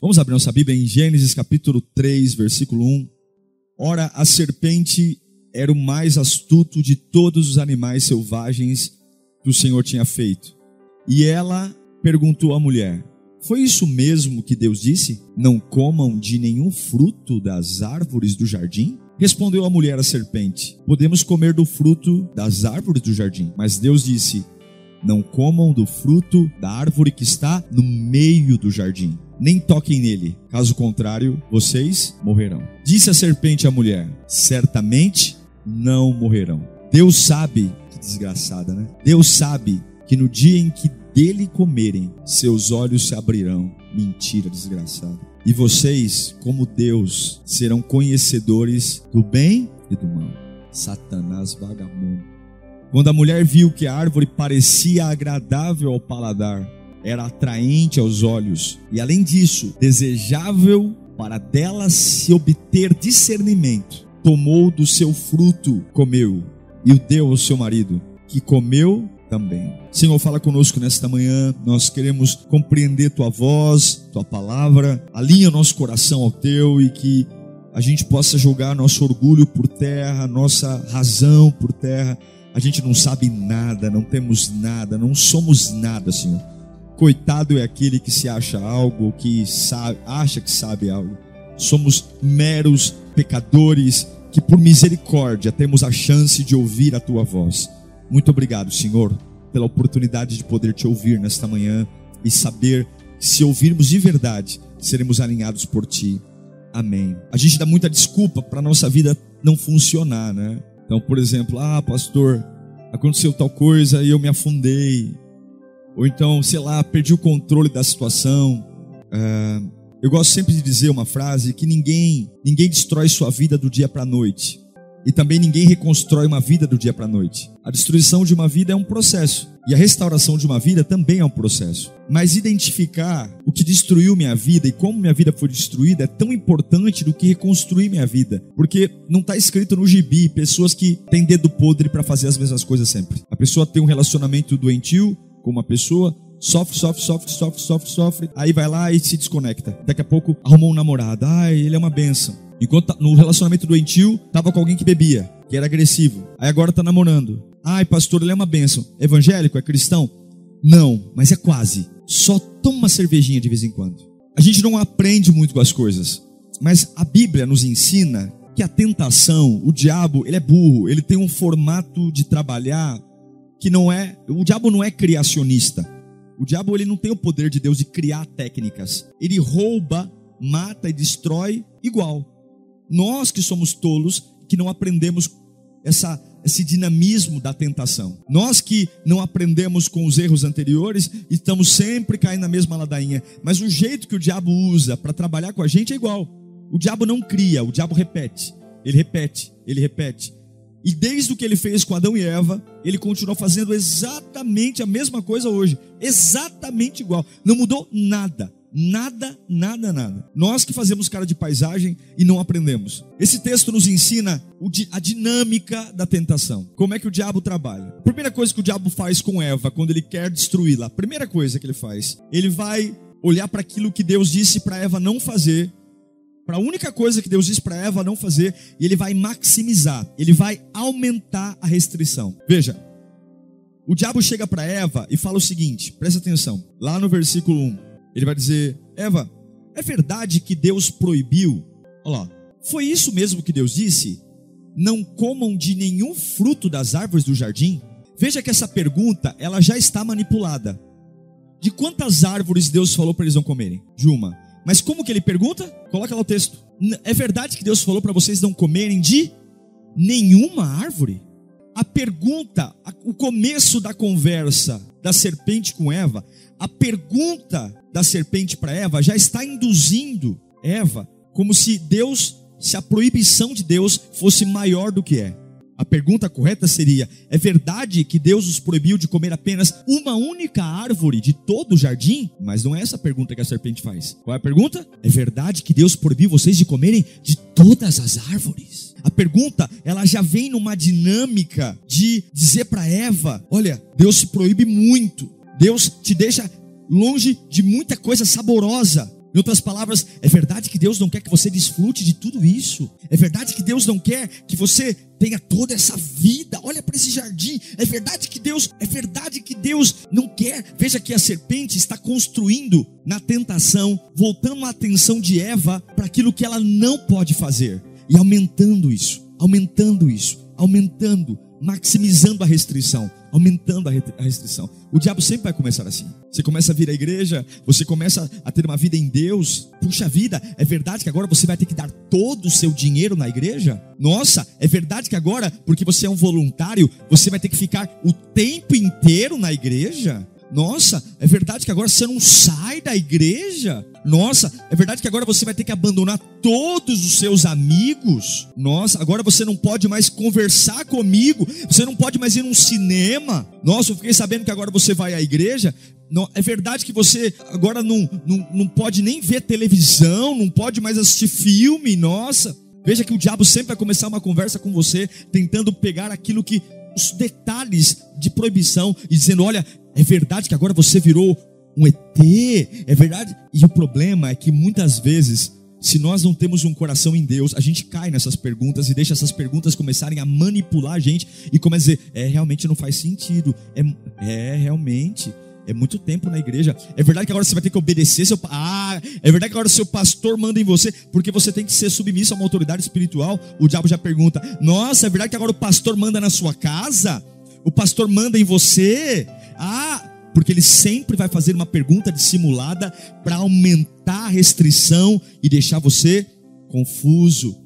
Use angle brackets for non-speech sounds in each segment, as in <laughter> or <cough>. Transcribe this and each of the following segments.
Vamos abrir nossa Bíblia em Gênesis capítulo 3, versículo 1. Ora, a serpente era o mais astuto de todos os animais selvagens que o Senhor tinha feito. E ela perguntou à mulher: Foi isso mesmo que Deus disse? Não comam de nenhum fruto das árvores do jardim? Respondeu a mulher à serpente: Podemos comer do fruto das árvores do jardim. Mas Deus disse: Não comam do fruto da árvore que está no meio do jardim nem toquem nele, caso contrário, vocês morrerão. Disse a serpente à mulher: Certamente não morrerão. Deus sabe, que desgraçada, né? Deus sabe que no dia em que dele comerem, seus olhos se abrirão. Mentira, desgraçada. E vocês, como Deus, serão conhecedores do bem e do mal. Satanás vagabundo. Quando a mulher viu que a árvore parecia agradável ao paladar, era atraente aos olhos e, além disso, desejável para dela se obter discernimento. Tomou do seu fruto, comeu e o deu ao seu marido, que comeu também. Senhor, fala conosco nesta manhã. Nós queremos compreender tua voz, tua palavra. Alinha nosso coração ao teu e que a gente possa jogar nosso orgulho por terra, nossa razão por terra. A gente não sabe nada, não temos nada, não somos nada, Senhor. Coitado é aquele que se acha algo, que sabe, acha que sabe algo. Somos meros pecadores que, por misericórdia, temos a chance de ouvir a tua voz. Muito obrigado, Senhor, pela oportunidade de poder te ouvir nesta manhã e saber que, se ouvirmos de verdade, seremos alinhados por ti. Amém. A gente dá muita desculpa para nossa vida não funcionar, né? Então, por exemplo, ah, pastor, aconteceu tal coisa e eu me afundei. Ou então, sei lá, perdi o controle da situação. É, eu gosto sempre de dizer uma frase que ninguém, ninguém destrói sua vida do dia para a noite. E também ninguém reconstrói uma vida do dia para a noite. A destruição de uma vida é um processo. E a restauração de uma vida também é um processo. Mas identificar o que destruiu minha vida e como minha vida foi destruída é tão importante do que reconstruir minha vida. Porque não está escrito no gibi pessoas que têm dedo podre para fazer as mesmas coisas sempre. A pessoa tem um relacionamento doentio, com uma pessoa, sofre, sofre, sofre, sofre, sofre, sofre, aí vai lá e se desconecta. Daqui a pouco arrumou um namorado, ai, ele é uma benção. Enquanto tá no relacionamento doentio, tava com alguém que bebia, que era agressivo. Aí agora tá namorando. Ai, pastor, ele é uma benção. Evangélico, é cristão? Não, mas é quase. Só toma uma cervejinha de vez em quando. A gente não aprende muito com as coisas, mas a Bíblia nos ensina que a tentação, o diabo, ele é burro, ele tem um formato de trabalhar que não é, o diabo não é criacionista. O diabo ele não tem o poder de Deus de criar técnicas. Ele rouba, mata e destrói igual. Nós que somos tolos, que não aprendemos essa, esse dinamismo da tentação. Nós que não aprendemos com os erros anteriores, estamos sempre caindo na mesma ladainha. Mas o jeito que o diabo usa para trabalhar com a gente é igual. O diabo não cria, o diabo repete. Ele repete, ele repete. E desde o que ele fez com Adão e Eva, ele continua fazendo exatamente a mesma coisa hoje. Exatamente igual. Não mudou nada. Nada, nada, nada. Nós que fazemos cara de paisagem e não aprendemos. Esse texto nos ensina a dinâmica da tentação. Como é que o diabo trabalha? A primeira coisa que o diabo faz com Eva, quando ele quer destruí-la, a primeira coisa que ele faz, ele vai olhar para aquilo que Deus disse para Eva não fazer para a única coisa que Deus diz para Eva não fazer, e ele vai maximizar, ele vai aumentar a restrição. Veja, o diabo chega para Eva e fala o seguinte: presta atenção, lá no versículo 1, ele vai dizer: Eva, é verdade que Deus proibiu? Olha lá, foi isso mesmo que Deus disse? Não comam de nenhum fruto das árvores do jardim? Veja que essa pergunta, ela já está manipulada. De quantas árvores Deus falou para eles não comerem? De uma. Mas como que ele pergunta? Coloca lá o texto. É verdade que Deus falou para vocês não comerem de nenhuma árvore? A pergunta, o começo da conversa da serpente com Eva, a pergunta da serpente para Eva já está induzindo Eva como se Deus, se a proibição de Deus fosse maior do que é. A pergunta correta seria: é verdade que Deus os proibiu de comer apenas uma única árvore de todo o jardim? Mas não é essa a pergunta que a serpente faz. Qual é a pergunta? É verdade que Deus proibiu vocês de comerem de todas as árvores? A pergunta, ela já vem numa dinâmica de dizer para Eva: olha, Deus se proíbe muito. Deus te deixa longe de muita coisa saborosa. Em outras palavras, é verdade que Deus não quer que você desfrute de tudo isso. É verdade que Deus não quer que você tenha toda essa vida. Olha para esse jardim. É verdade que Deus, é verdade que Deus não quer. Veja que a serpente está construindo na tentação, voltando a atenção de Eva para aquilo que ela não pode fazer e aumentando isso, aumentando isso, aumentando maximizando a restrição, aumentando a restrição. O diabo sempre vai começar assim. Você começa a vir à igreja, você começa a ter uma vida em Deus. Puxa vida, é verdade que agora você vai ter que dar todo o seu dinheiro na igreja? Nossa, é verdade que agora, porque você é um voluntário, você vai ter que ficar o tempo inteiro na igreja? Nossa, é verdade que agora você não sai da igreja? Nossa, é verdade que agora você vai ter que abandonar todos os seus amigos? Nossa, agora você não pode mais conversar comigo, você não pode mais ir num cinema. Nossa, eu fiquei sabendo que agora você vai à igreja. Não, é verdade que você agora não, não, não pode nem ver televisão, não pode mais assistir filme. Nossa, veja que o diabo sempre vai começar uma conversa com você, tentando pegar aquilo que os detalhes de proibição e dizendo: olha, é verdade que agora você virou um ET, é verdade. E o problema é que muitas vezes, se nós não temos um coração em Deus, a gente cai nessas perguntas e deixa essas perguntas começarem a manipular a gente e começa a dizer: é realmente não faz sentido, é, é realmente. É muito tempo na igreja. É verdade que agora você vai ter que obedecer seu Ah, é verdade que agora seu pastor manda em você, porque você tem que ser submisso a uma autoridade espiritual. O diabo já pergunta: "Nossa, é verdade que agora o pastor manda na sua casa? O pastor manda em você?" Ah, porque ele sempre vai fazer uma pergunta dissimulada para aumentar a restrição e deixar você confuso,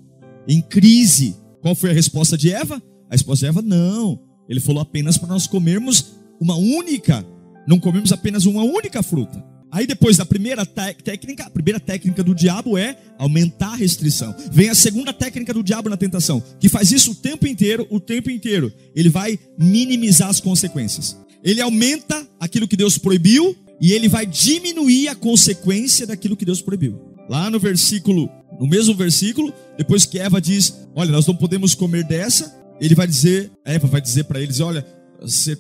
em crise. Qual foi a resposta de Eva? A resposta de Eva: não. Ele falou apenas para nós comermos uma única não comemos apenas uma única fruta. Aí depois da primeira técnica, a primeira técnica do diabo é aumentar a restrição. Vem a segunda técnica do diabo na tentação, que faz isso o tempo inteiro, o tempo inteiro. Ele vai minimizar as consequências. Ele aumenta aquilo que Deus proibiu e ele vai diminuir a consequência daquilo que Deus proibiu. Lá no versículo, no mesmo versículo, depois que Eva diz: "Olha, nós não podemos comer dessa", ele vai dizer, Eva vai dizer para eles: "Olha,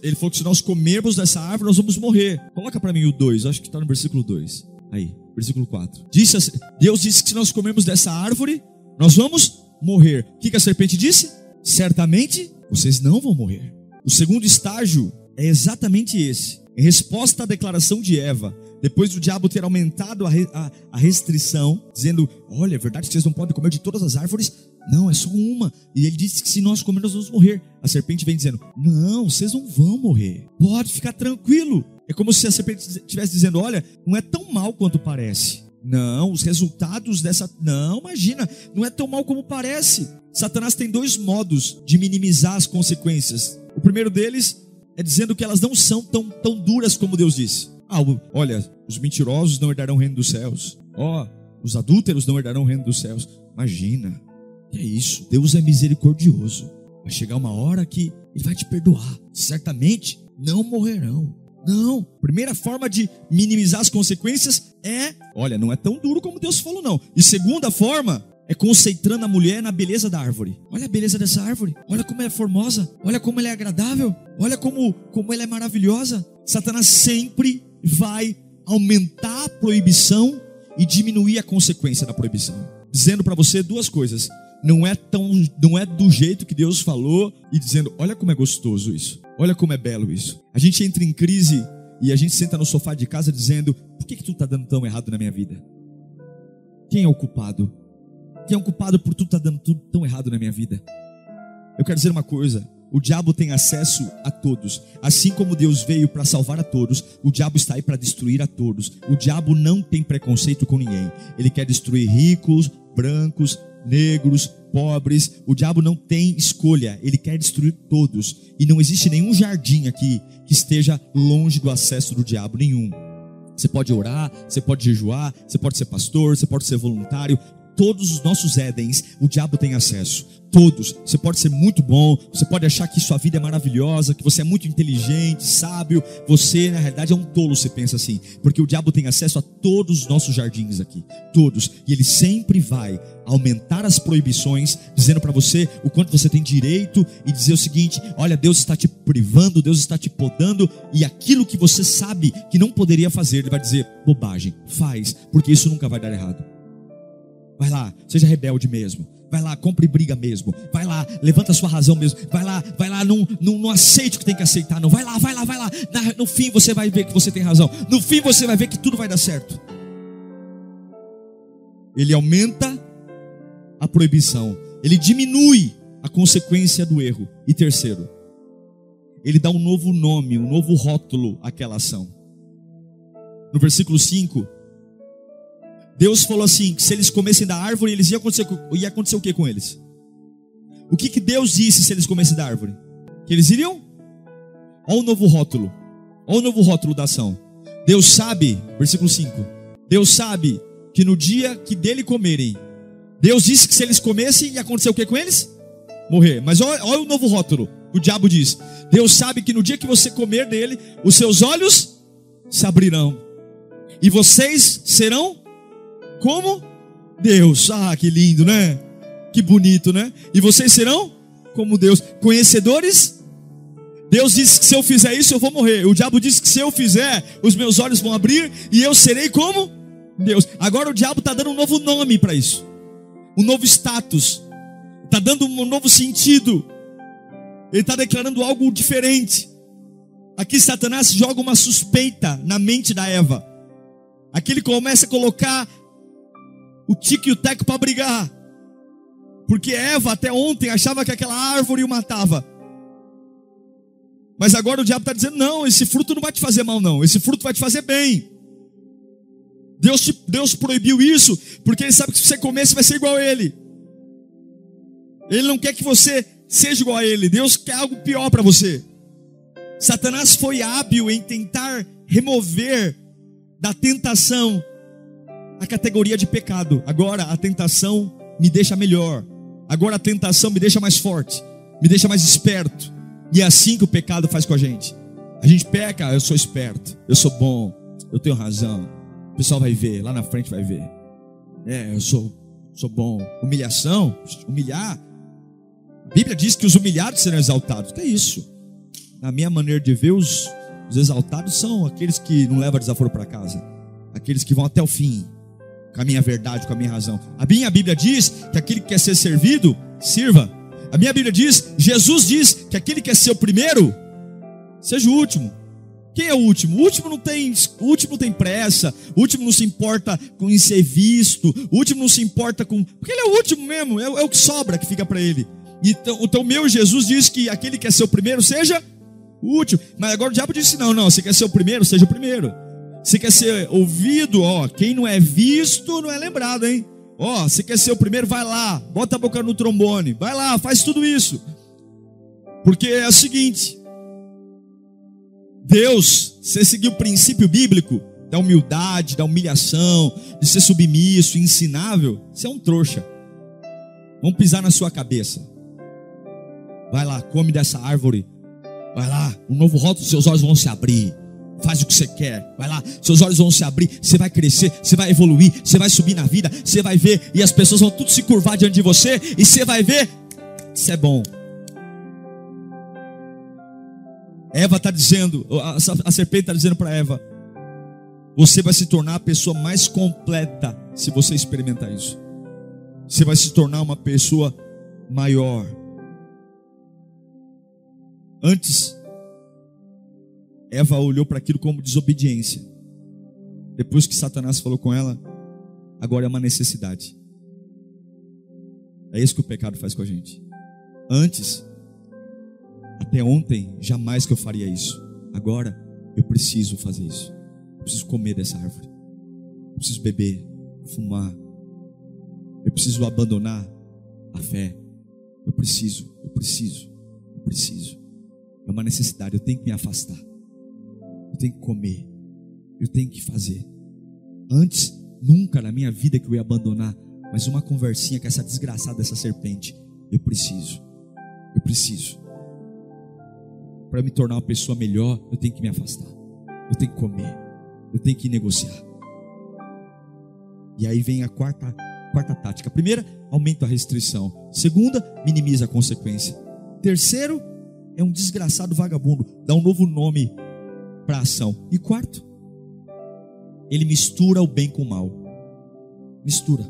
ele falou que se nós comermos dessa árvore, nós vamos morrer. Coloca para mim o 2, acho que está no versículo 2. Aí, versículo 4. Disse, assim, Deus disse que se nós comermos dessa árvore, nós vamos morrer. O que, que a serpente disse? Certamente vocês não vão morrer. O segundo estágio é exatamente esse. Em resposta à declaração de Eva, depois do diabo ter aumentado a, a, a, restrição, dizendo: Olha, é verdade que vocês não podem comer de todas as árvores, não, é só uma. E ele disse que se nós comermos, nós vamos morrer. A serpente vem dizendo: Não, vocês não vão morrer. Pode ficar tranquilo. É como se a serpente estivesse dizendo: Olha, não é tão mal quanto parece. Não, os resultados dessa. Não, imagina, não é tão mal como parece. Satanás tem dois modos de minimizar as consequências. O primeiro deles é dizendo que elas não são tão, tão duras como Deus disse. Ah, olha, os mentirosos não herdarão o reino dos céus. Ó, oh, os adúlteros não herdarão o reino dos céus. Imagina, que é isso, Deus é misericordioso. Vai chegar uma hora que Ele vai te perdoar. Certamente não morrerão. Não. Primeira forma de minimizar as consequências é, olha, não é tão duro como Deus falou, não. E segunda forma é concentrando a mulher na beleza da árvore. Olha a beleza dessa árvore. Olha como ela é formosa. Olha como ela é agradável. Olha como, como ela é maravilhosa. Satanás sempre vai aumentar a proibição e diminuir a consequência da proibição. Dizendo para você duas coisas não é tão, não é do jeito que Deus falou e dizendo, olha como é gostoso isso, olha como é belo isso. A gente entra em crise e a gente senta no sofá de casa dizendo, por que que tudo está dando tão errado na minha vida? Quem é o culpado? Quem é o culpado por tudo estar tá dando tudo tão errado na minha vida? Eu quero dizer uma coisa, o diabo tem acesso a todos. Assim como Deus veio para salvar a todos, o diabo está aí para destruir a todos. O diabo não tem preconceito com ninguém. Ele quer destruir ricos, brancos, negros, pobres. O diabo não tem escolha, ele quer destruir todos. E não existe nenhum jardim aqui que esteja longe do acesso do diabo, nenhum. Você pode orar, você pode jejuar, você pode ser pastor, você pode ser voluntário. Todos os nossos Édens, o diabo tem acesso. Todos. Você pode ser muito bom, você pode achar que sua vida é maravilhosa, que você é muito inteligente, sábio. Você, na realidade, é um tolo, você pensa assim. Porque o diabo tem acesso a todos os nossos jardins aqui. Todos. E ele sempre vai aumentar as proibições, dizendo para você o quanto você tem direito e dizer o seguinte: olha, Deus está te privando, Deus está te podando, e aquilo que você sabe que não poderia fazer, ele vai dizer: bobagem, faz, porque isso nunca vai dar errado. Vai lá, seja rebelde mesmo. Vai lá, compre briga mesmo. Vai lá, levanta a sua razão mesmo. Vai lá, vai lá, não, não, não aceite o que tem que aceitar. Não, vai lá, vai lá, vai lá. No fim você vai ver que você tem razão. No fim você vai ver que tudo vai dar certo. Ele aumenta a proibição. Ele diminui a consequência do erro. E terceiro, ele dá um novo nome, um novo rótulo àquela ação. No versículo 5, Deus falou assim: que se eles comessem da árvore, eles ia acontecer, ia acontecer o que com eles? O que, que Deus disse se eles comessem da árvore? Que eles iriam? Olha o novo rótulo. Olha o novo rótulo da ação. Deus sabe, versículo 5. Deus sabe que no dia que dele comerem, Deus disse que se eles comessem, ia acontecer o que com eles? Morrer. Mas olha, olha o novo rótulo. O diabo diz: Deus sabe que no dia que você comer dele, os seus olhos se abrirão. E vocês serão como Deus. Ah, que lindo, né? Que bonito, né? E vocês serão como Deus, conhecedores. Deus disse que se eu fizer isso eu vou morrer. O diabo disse que se eu fizer, os meus olhos vão abrir e eu serei como Deus. Agora o diabo está dando um novo nome para isso, um novo status, está dando um novo sentido. Ele está declarando algo diferente. Aqui Satanás joga uma suspeita na mente da Eva. Aqui ele começa a colocar o tique e o teco para brigar. Porque Eva até ontem achava que aquela árvore o matava. Mas agora o diabo está dizendo: não, esse fruto não vai te fazer mal, não. Esse fruto vai te fazer bem. Deus, te, Deus proibiu isso, porque Ele sabe que se você comer, você vai ser igual a Ele. Ele não quer que você seja igual a Ele. Deus quer algo pior para você. Satanás foi hábil em tentar remover da tentação a categoria de pecado. Agora a tentação me deixa melhor. Agora a tentação me deixa mais forte, me deixa mais esperto. E é assim que o pecado faz com a gente. A gente peca, eu sou esperto, eu sou bom, eu tenho razão. O pessoal vai ver, lá na frente vai ver. É, eu sou, sou bom. Humilhação, humilhar. A Bíblia diz que os humilhados serão exaltados. Que é isso? Na minha maneira de ver, os, os exaltados são aqueles que não levam desaforo para casa, aqueles que vão até o fim, com a minha verdade, com a minha razão. A minha Bíblia diz que aquele que quer ser servido, sirva. A minha Bíblia diz, Jesus diz que aquele que quer ser o primeiro, seja o último. Quem é o último? O último não tem, o último não tem pressa, o último não se importa com em ser visto, o último não se importa com. Porque ele é o último mesmo, é, é o que sobra que fica para ele. Então, então, meu Jesus diz que aquele que quer ser o primeiro, seja o último. Mas agora o diabo disse: não, não, você quer ser o primeiro, seja o primeiro. Você quer ser ouvido? Ó, quem não é visto não é lembrado, hein? Ó, você quer ser o primeiro? Vai lá, bota a boca no trombone, vai lá, faz tudo isso. Porque é o seguinte: Deus, você seguir o princípio bíblico da humildade, da humilhação, de ser submisso, ensinável, você é um trouxa. Vamos pisar na sua cabeça. Vai lá, come dessa árvore. Vai lá, um novo rótulo, seus olhos vão se abrir. Faz o que você quer. Vai lá, seus olhos vão se abrir, você vai crescer, você vai evoluir, você vai subir na vida, você vai ver e as pessoas vão tudo se curvar diante de você e você vai ver isso é bom. Eva está dizendo, a, serpente está dizendo para Eva: você vai se tornar a pessoa mais completa se você experimentar isso. Você vai se tornar uma pessoa maior. Antes Eva olhou para aquilo como desobediência. Depois que Satanás falou com ela, agora é uma necessidade. É isso que o pecado faz com a gente. Antes, até ontem, jamais que eu faria isso. Agora, eu preciso fazer isso. Eu preciso comer dessa árvore. Eu preciso beber, fumar. Eu preciso abandonar a fé. Eu preciso, eu preciso, eu preciso. É uma necessidade, eu tenho que me afastar. Eu tenho que comer. Eu tenho que fazer. Antes, nunca na minha vida que eu ia abandonar, mas uma conversinha com essa desgraçada dessa serpente. Eu preciso. Eu preciso. Para me tornar uma pessoa melhor, eu tenho que me afastar. Eu tenho que comer. Eu tenho que negociar. E aí vem a quarta, quarta tática. primeira, aumenta a restrição. Segunda, minimiza a consequência. Terceiro, é um desgraçado vagabundo. Dá um novo nome para ação. E quarto, ele mistura o bem com o mal. Mistura.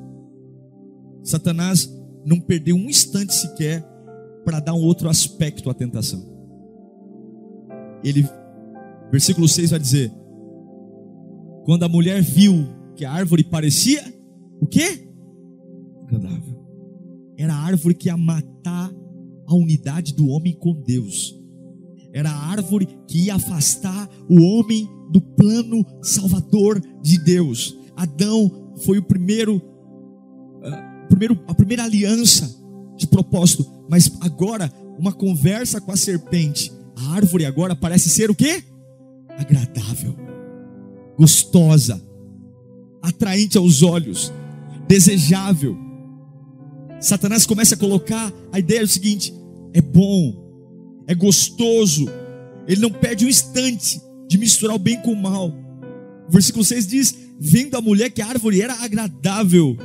Satanás não perdeu um instante sequer para dar um outro aspecto à tentação. Ele, versículo 6 vai dizer: Quando a mulher viu que a árvore parecia o quê? Agradável. Era a árvore que ia matar a unidade do homem com Deus. Era a árvore que ia afastar o homem do plano salvador de Deus. Adão foi o primeiro, uh, primeiro a primeira aliança de propósito, mas agora uma conversa com a serpente. A árvore agora parece ser o quê? Agradável, gostosa, atraente aos olhos, desejável. Satanás começa a colocar a ideia do seguinte: é bom, é gostoso. Ele não perde um instante de misturar o bem com o mal. O versículo 6 diz: Vendo a mulher que a árvore era agradável,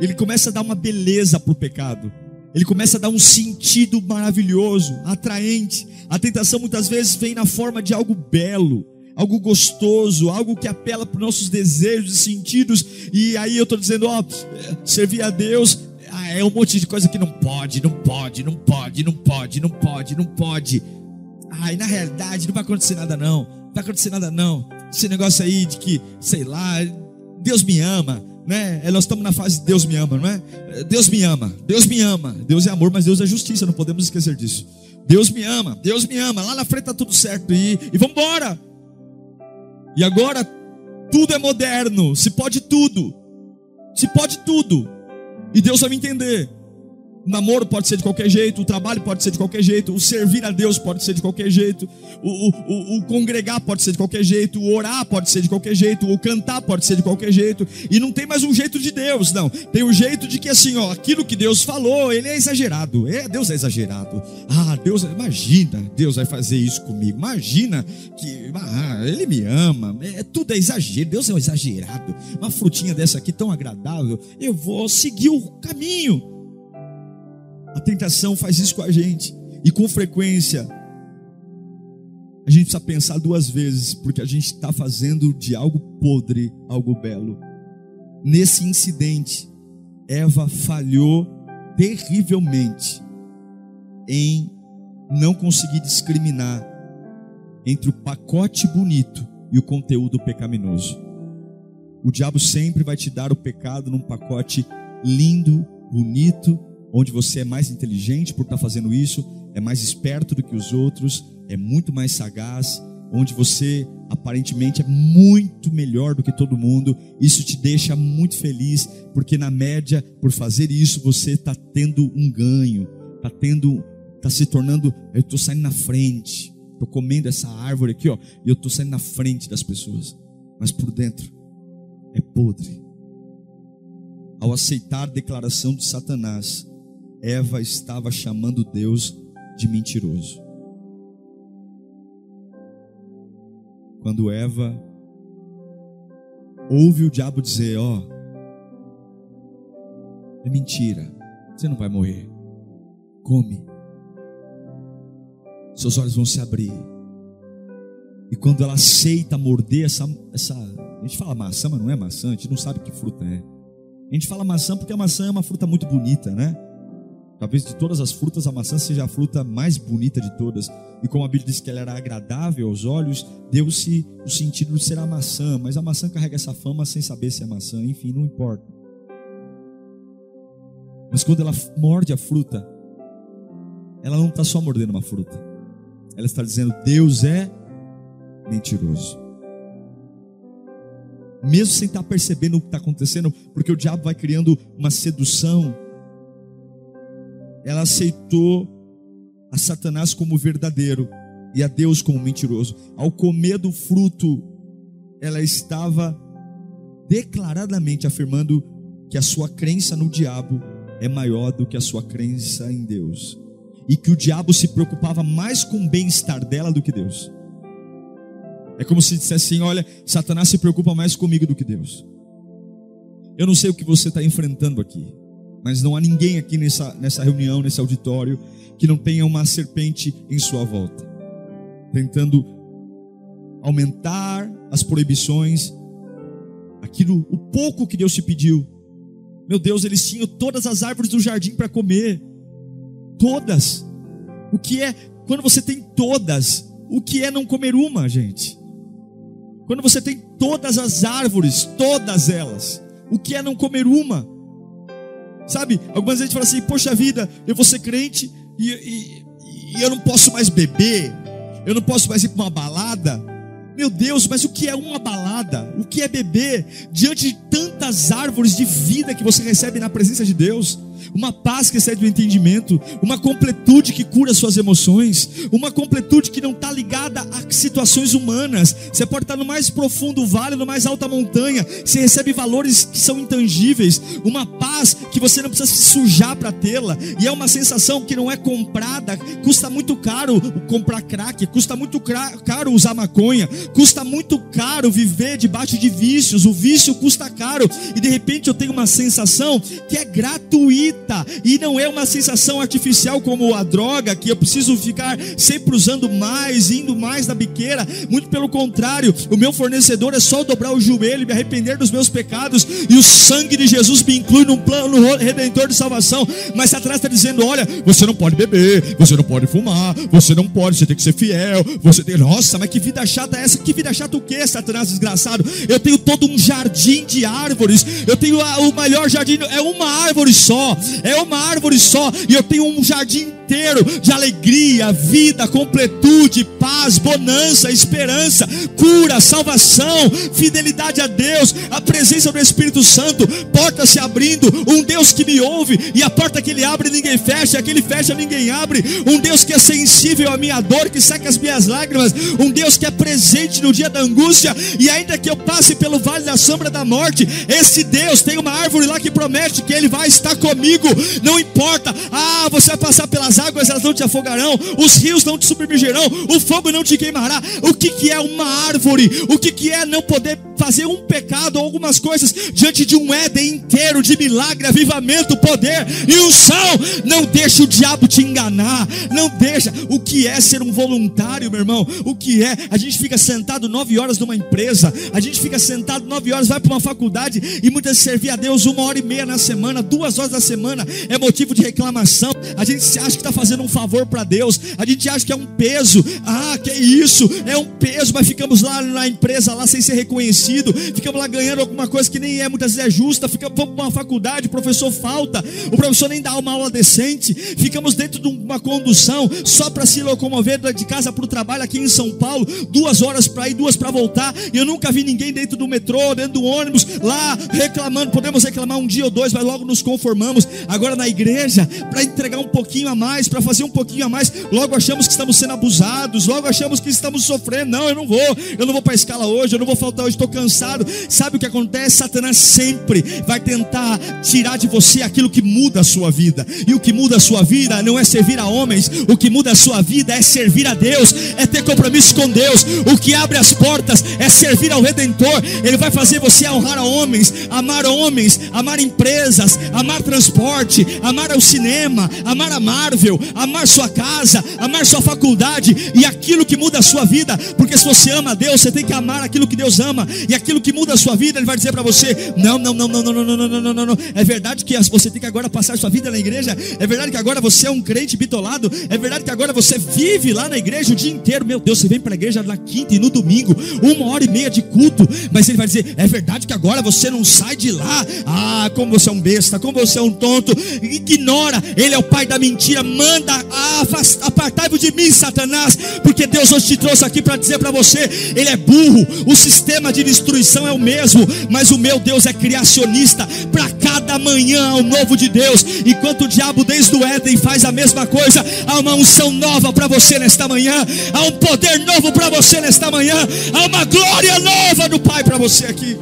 ele começa a dar uma beleza para o pecado. Ele começa a dar um sentido maravilhoso, atraente. A tentação muitas vezes vem na forma de algo belo, algo gostoso, algo que apela para os nossos desejos e sentidos. E aí eu estou dizendo, ó, servir a Deus ah, é um monte de coisa que não pode, não pode, não pode, não pode, não pode, não pode. Ah, e na realidade não vai acontecer nada não. Não vai acontecer nada não. Esse negócio aí de que, sei lá, Deus me ama, né? É, nós estamos na fase de Deus me ama, não é? Deus me ama, Deus me ama. Deus é amor, mas Deus é justiça, não podemos esquecer disso. Deus me ama, Deus me ama. Lá na frente está tudo certo e, e vamos embora. E agora tudo é moderno, se pode tudo. Se pode tudo. E Deus vai me entender. O namoro pode ser de qualquer jeito, o trabalho pode ser de qualquer jeito, o servir a Deus pode ser de qualquer jeito, o, o, o, congregar pode ser de qualquer jeito, o orar pode ser de qualquer jeito, o cantar pode ser de qualquer jeito, e não tem mais um jeito de Deus, não. Tem um jeito de que assim, ó, aquilo que Deus falou, ele é exagerado. É, Deus é exagerado. Ah, Deus, imagina, Deus vai fazer isso comigo. Imagina que ah, ele me ama. É, tudo é exagero. Deus é um exagerado. Uma frutinha dessa aqui tão agradável, eu vou seguir o caminho. A tentação faz isso com a gente. E com frequência, a gente precisa pensar duas vezes, porque a gente está fazendo de algo podre algo belo. Nesse incidente, Eva falhou terrivelmente em não conseguir discriminar entre o pacote bonito e o conteúdo pecaminoso. O diabo sempre vai te dar o pecado num pacote lindo, bonito onde você é mais inteligente por estar fazendo isso, é mais esperto do que os outros, é muito mais sagaz, onde você aparentemente é muito melhor do que todo mundo. Isso te deixa muito feliz, porque na média, por fazer isso, você está tendo um ganho, está tendo, está se tornando. Eu estou saindo na frente, estou comendo essa árvore aqui, ó, e eu estou saindo na frente das pessoas, mas por dentro é podre. Ao aceitar a declaração de Satanás, Eva estava chamando Deus de mentiroso. Quando Eva ouve o diabo dizer: Ó, oh, é mentira, você não vai morrer, come, seus olhos vão se abrir. E quando ela aceita morder essa, essa. A gente fala maçã, mas não é maçã, a gente não sabe que fruta é. A gente fala maçã porque a maçã é uma fruta muito bonita, né? Talvez de todas as frutas, a maçã seja a fruta mais bonita de todas. E como a Bíblia diz que ela era agradável aos olhos, deu-se o sentido de ser a maçã. Mas a maçã carrega essa fama sem saber se é maçã, enfim, não importa. Mas quando ela morde a fruta, ela não está só mordendo uma fruta, ela está dizendo: Deus é mentiroso. Mesmo sem estar percebendo o que está acontecendo, porque o diabo vai criando uma sedução ela aceitou a Satanás como verdadeiro e a Deus como mentiroso. Ao comer do fruto, ela estava declaradamente afirmando que a sua crença no diabo é maior do que a sua crença em Deus. E que o diabo se preocupava mais com o bem-estar dela do que Deus. É como se dissesse assim: olha, Satanás se preocupa mais comigo do que Deus. Eu não sei o que você está enfrentando aqui, mas não há ninguém aqui nessa, nessa reunião, nesse auditório, que não tenha uma serpente em sua volta, tentando aumentar as proibições, aquilo, o pouco que Deus te pediu. Meu Deus, eles tinham todas as árvores do jardim para comer, todas. O que é, quando você tem todas, o que é não comer uma, gente? Quando você tem todas as árvores, todas elas, o que é não comer uma? Sabe, algumas vezes fala assim: Poxa vida, eu vou ser crente e, e, e eu não posso mais beber, eu não posso mais ir para uma balada. Meu Deus, mas o que é uma balada? O que é beber diante de tantas árvores de vida que você recebe na presença de Deus? uma paz que excede o entendimento, uma completude que cura suas emoções, uma completude que não está ligada a situações humanas. Você pode estar no mais profundo vale, no mais alta montanha, você recebe valores que são intangíveis, uma paz que você não precisa se sujar para tê-la, e é uma sensação que não é comprada, custa muito caro comprar crack, custa muito caro usar maconha, custa muito caro viver debaixo de vícios, o vício custa caro, e de repente eu tenho uma sensação que é gratuita e não é uma sensação artificial como a droga, que eu preciso ficar sempre usando mais, indo mais na biqueira. Muito pelo contrário, o meu fornecedor é só dobrar o joelho, me arrepender dos meus pecados e o sangue de Jesus me inclui num plano redentor de salvação. Mas Satanás está dizendo: olha, você não pode beber, você não pode fumar, você não pode, você tem que ser fiel. Você tem, nossa, mas que vida chata é essa? Que vida chata o que, Satanás desgraçado? Eu tenho todo um jardim de árvores, eu tenho a, o melhor jardim, é uma árvore só. É uma árvore só, e eu tenho um jardim inteiro de alegria, vida, completude, paz, bonança, esperança, cura, salvação, fidelidade a Deus, a presença do Espírito Santo, porta se abrindo, um Deus que me ouve, e a porta que ele abre ninguém fecha, aquele ele fecha ninguém abre, um Deus que é sensível à minha dor, que seca as minhas lágrimas, um Deus que é presente no dia da angústia, e ainda que eu passe pelo vale da sombra da morte, esse Deus tem uma árvore lá que promete que ele vai estar comigo, não importa, ah, você vai passar pelas águas, elas não te afogarão, os rios não te submergirão, o fogo não te queimará. O que, que é uma árvore? O que, que é não poder fazer um pecado ou algumas coisas diante de um Éden inteiro de milagre, avivamento, poder e unção? Não deixa o diabo te enganar, não deixa. O que é ser um voluntário, meu irmão? O que é? A gente fica sentado nove horas numa empresa, a gente fica sentado nove horas, vai para uma faculdade e muitas servir a Deus uma hora e meia na semana, duas horas na semana, é motivo de reclamação. A gente acha que está fazendo um favor para Deus, a gente acha que é um peso. Ah, que isso? É um peso, mas ficamos lá na empresa lá sem ser reconhecido, ficamos lá ganhando alguma coisa que nem é muitas vezes é justa. Ficamos para uma faculdade, o professor falta, o professor nem dá uma aula decente. Ficamos dentro de uma condução só para se locomover de casa para o trabalho aqui em São Paulo, duas horas para ir, duas para voltar. E eu nunca vi ninguém dentro do metrô, dentro do ônibus, lá reclamando. Podemos reclamar um dia ou dois, mas logo nos conformamos. Agora na igreja para entregar um pouquinho a mais, para fazer um pouquinho a mais. Logo achamos que estamos sendo abusados, logo achamos que estamos sofrendo. Não, eu não vou, eu não vou para a escala hoje, eu não vou faltar hoje, estou cansado. Sabe o que acontece? Satanás sempre vai tentar tirar de você aquilo que muda a sua vida. E o que muda a sua vida não é servir a homens, o que muda a sua vida é servir a Deus, é ter compromisso com Deus. O que abre as portas é servir ao Redentor. Ele vai fazer você honrar a homens, amar homens, amar empresas, amar transporte, amar o cinema, amar a Marvel, amar sua casa, amar sua faculdade e aquilo que muda a sua vida, porque se você ama a Deus, você tem que amar aquilo que Deus ama, e aquilo que muda a sua vida, Ele vai dizer para você: não, não, não, não, não, não, não, não, não, não, é verdade que você tem que agora passar sua vida na igreja, é verdade que agora você é um crente bitolado, é verdade que agora você vive lá na igreja o dia inteiro, meu Deus, você vem para a igreja na quinta e no domingo, uma hora e meia de culto, mas Ele vai dizer: é verdade que agora você não sai de lá, ah, como você é um besta, como você é um tonto, ignora, ele é o pai da mentira, manda apartai-vos de mim, Satanás, porque Deus hoje te trouxe aqui para dizer para você, ele é burro, o sistema de destruição é o mesmo, mas o meu Deus é criacionista. Para cada manhã há um novo de Deus. Enquanto o diabo desde o Éden faz a mesma coisa, há uma unção nova para você nesta manhã, há um poder novo para você nesta manhã, há uma glória nova do Pai para você aqui.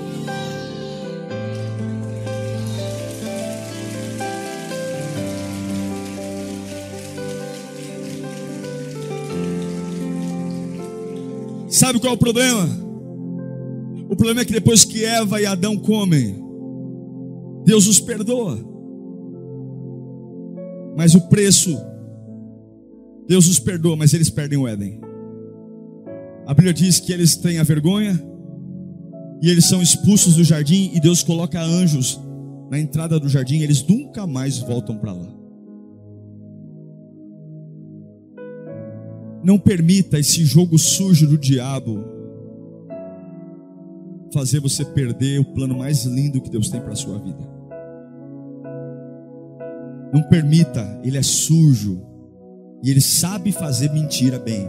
Sabe qual é o problema? O problema é que depois que Eva e Adão comem, Deus os perdoa. Mas o preço, Deus os perdoa, mas eles perdem o Éden. A Bíblia diz que eles têm a vergonha e eles são expulsos do jardim e Deus coloca anjos na entrada do jardim, eles nunca mais voltam para lá. Não permita esse jogo sujo do diabo fazer você perder o plano mais lindo que Deus tem para a sua vida. Não permita, ele é sujo e ele sabe fazer mentira bem.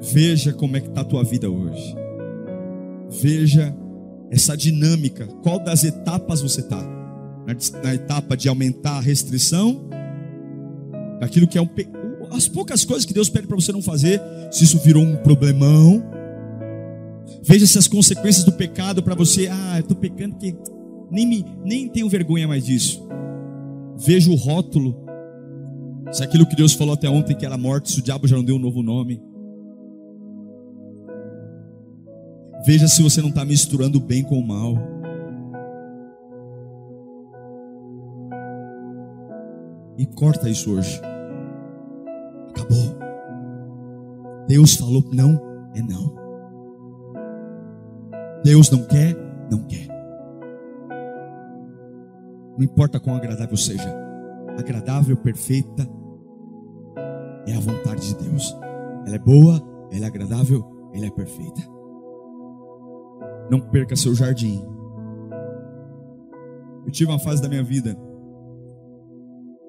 Veja como é que está a tua vida hoje. Veja essa dinâmica. Qual das etapas você está? Na, na etapa de aumentar a restrição, daquilo que é um as poucas coisas que Deus pede para você não fazer, se isso virou um problemão. Veja se as consequências do pecado para você, ah, eu estou pecando que nem, me, nem tenho vergonha mais disso. Veja o rótulo, se aquilo que Deus falou até ontem que era morte, se o diabo já não deu um novo nome. Veja se você não está misturando o bem com o mal. E corta isso hoje. Acabou. Deus falou não, é não. Deus não quer, não quer. Não importa quão agradável seja, agradável, perfeita, é a vontade de Deus. Ela é boa, ela é agradável, ela é perfeita. Não perca seu jardim. Eu tive uma fase da minha vida,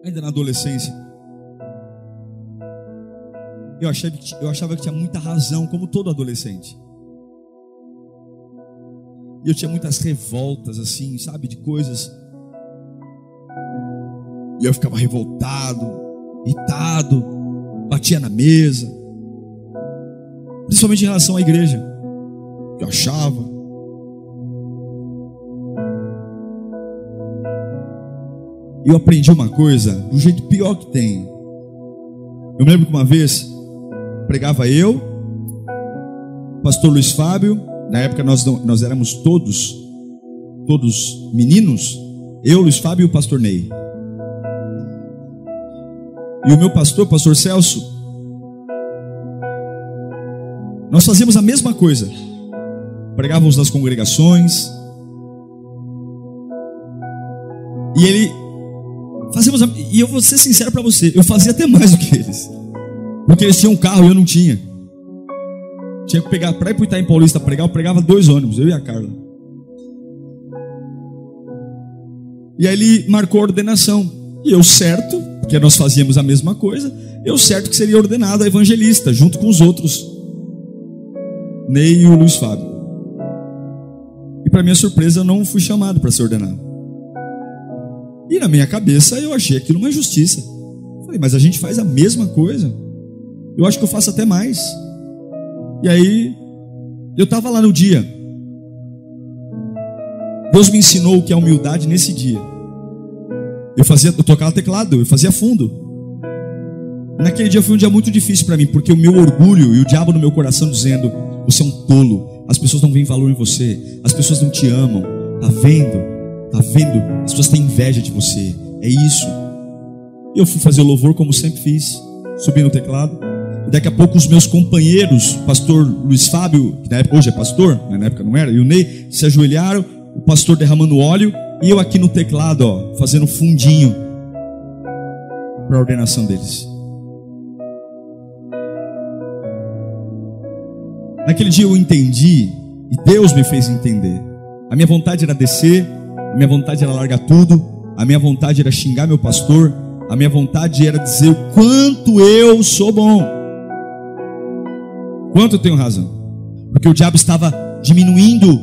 ainda na adolescência, eu achava, que, eu achava que tinha muita razão, como todo adolescente. E eu tinha muitas revoltas, assim, sabe, de coisas. E eu ficava revoltado, irritado, batia na mesa. Principalmente em relação à igreja. Eu achava. E eu aprendi uma coisa, do jeito pior que tem. Eu me lembro que uma vez pregava eu, pastor Luiz Fábio, na época nós, nós éramos todos, todos meninos, eu, Luiz Fábio e o pastor Ney. E o meu pastor, pastor Celso, nós fazíamos a mesma coisa. Pregávamos nas congregações. E ele fazíamos, e eu vou ser sincero para você, eu fazia até mais do que eles. Porque eles tinham um carro e eu não tinha. Tinha que pegar, para ir para Itaim Paulista pregar, eu pregava dois ônibus, eu e a Carla. E aí ele marcou a ordenação. E eu certo, porque nós fazíamos a mesma coisa, eu certo que seria ordenado a evangelista, junto com os outros. Ney e o Luiz Fábio. E para minha surpresa, eu não fui chamado para ser ordenado. E na minha cabeça eu achei aquilo uma injustiça. Falei, mas a gente faz a mesma coisa. Eu acho que eu faço até mais. E aí, eu estava lá no dia. Deus me ensinou o que é humildade nesse dia. Eu fazia, eu tocava teclado, eu fazia fundo. Naquele dia foi um dia muito difícil para mim, porque o meu orgulho e o diabo no meu coração dizendo: você é um tolo, as pessoas não veem valor em você, as pessoas não te amam. Tá vendo? Tá vendo? As pessoas têm inveja de você. É isso. Eu fui fazer louvor como sempre fiz, subi no teclado. Daqui a pouco os meus companheiros, pastor Luiz Fábio, que na época hoje é pastor, mas na época não era, e o Ney, se ajoelharam, o pastor derramando óleo, e eu aqui no teclado, ó, fazendo fundinho para a ordenação deles. Naquele dia eu entendi, e Deus me fez entender. A minha vontade era descer, a minha vontade era largar tudo, a minha vontade era xingar meu pastor, a minha vontade era dizer o quanto eu sou bom. Quanto eu tenho razão? Porque o diabo estava diminuindo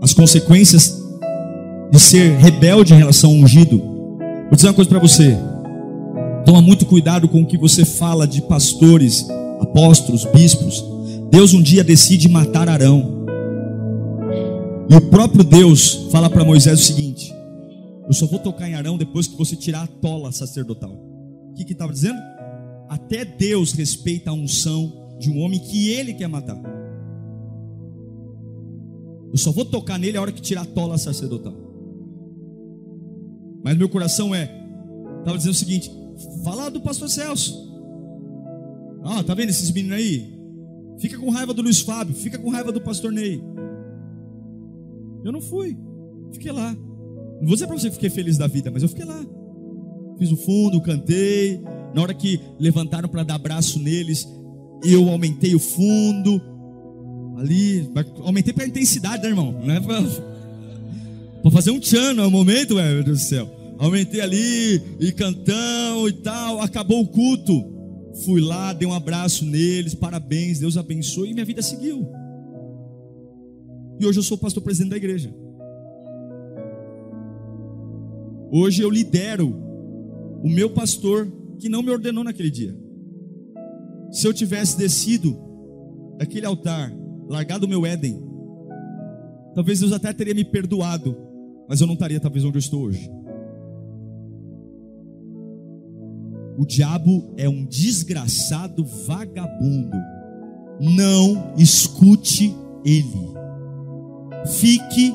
as consequências de ser rebelde em relação ao ungido. Vou dizer uma coisa para você. Toma muito cuidado com o que você fala de pastores, apóstolos, bispos. Deus um dia decide matar Arão. E o próprio Deus fala para Moisés o seguinte: Eu só vou tocar em Arão depois que você tirar a tola sacerdotal. O que estava dizendo? Até Deus respeita a unção de um homem que ele quer matar. Eu só vou tocar nele a hora que tirar a tola sacerdotal. Mas meu coração é, estava dizendo o seguinte: fala do pastor Celso. Ah, tá vendo esses meninos aí? Fica com raiva do Luiz Fábio, fica com raiva do pastor Ney. Eu não fui, fiquei lá. Não vou dizer para você que fiquei feliz da vida, mas eu fiquei lá. Fiz o fundo, cantei. Na hora que levantaram para dar abraço neles, eu aumentei o fundo. Ali, aumentei para intensidade, né, irmão? Não é para <laughs> fazer um tchan no momento, meu Deus do céu. Aumentei ali e cantão e tal. Acabou o culto. Fui lá, dei um abraço neles, parabéns, Deus abençoe e minha vida seguiu. E hoje eu sou pastor presidente da igreja. Hoje eu lidero o meu pastor que não me ordenou naquele dia. Se eu tivesse descido daquele altar, largado o meu Éden, talvez Deus até teria me perdoado, mas eu não estaria talvez onde eu estou hoje. O diabo é um desgraçado vagabundo. Não escute ele. Fique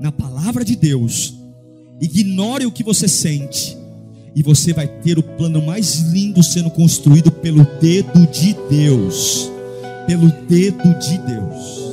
na palavra de Deus. Ignore o que você sente. E você vai ter o plano mais lindo sendo construído pelo dedo de Deus. Pelo dedo de Deus.